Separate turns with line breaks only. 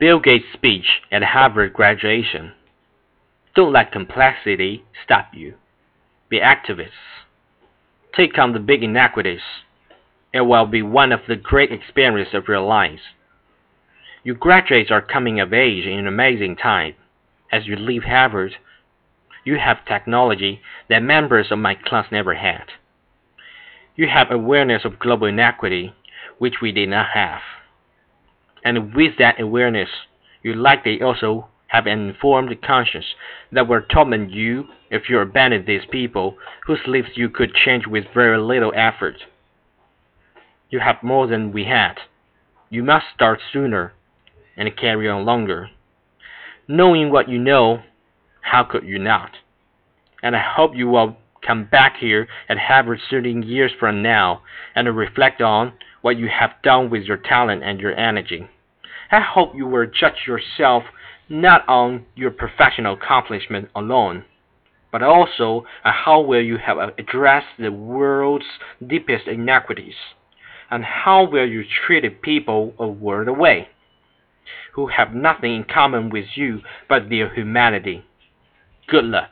Bill Gates' speech at Harvard graduation. Don't let complexity stop you. Be activists. Take on the big inequities. It will be one of the great experiences of your lives. You graduates are coming of age in an amazing time. As you leave Harvard, you have technology that members of my class never had. You have awareness of global inequity, which we did not have. And with that awareness, you likely also have an informed conscience that will torment you if you abandon these people whose lives you could change with very little effort. You have more than we had. You must start sooner and carry on longer. Knowing what you know, how could you not? And I hope you will come back here at Harvard 13 years from now and reflect on what you have done with your talent and your energy. I hope you will judge yourself not on your professional accomplishment alone, but also on how well you have addressed the world's deepest inequities, and how well you treated people a world away, who have nothing in common with you but their humanity. Good luck.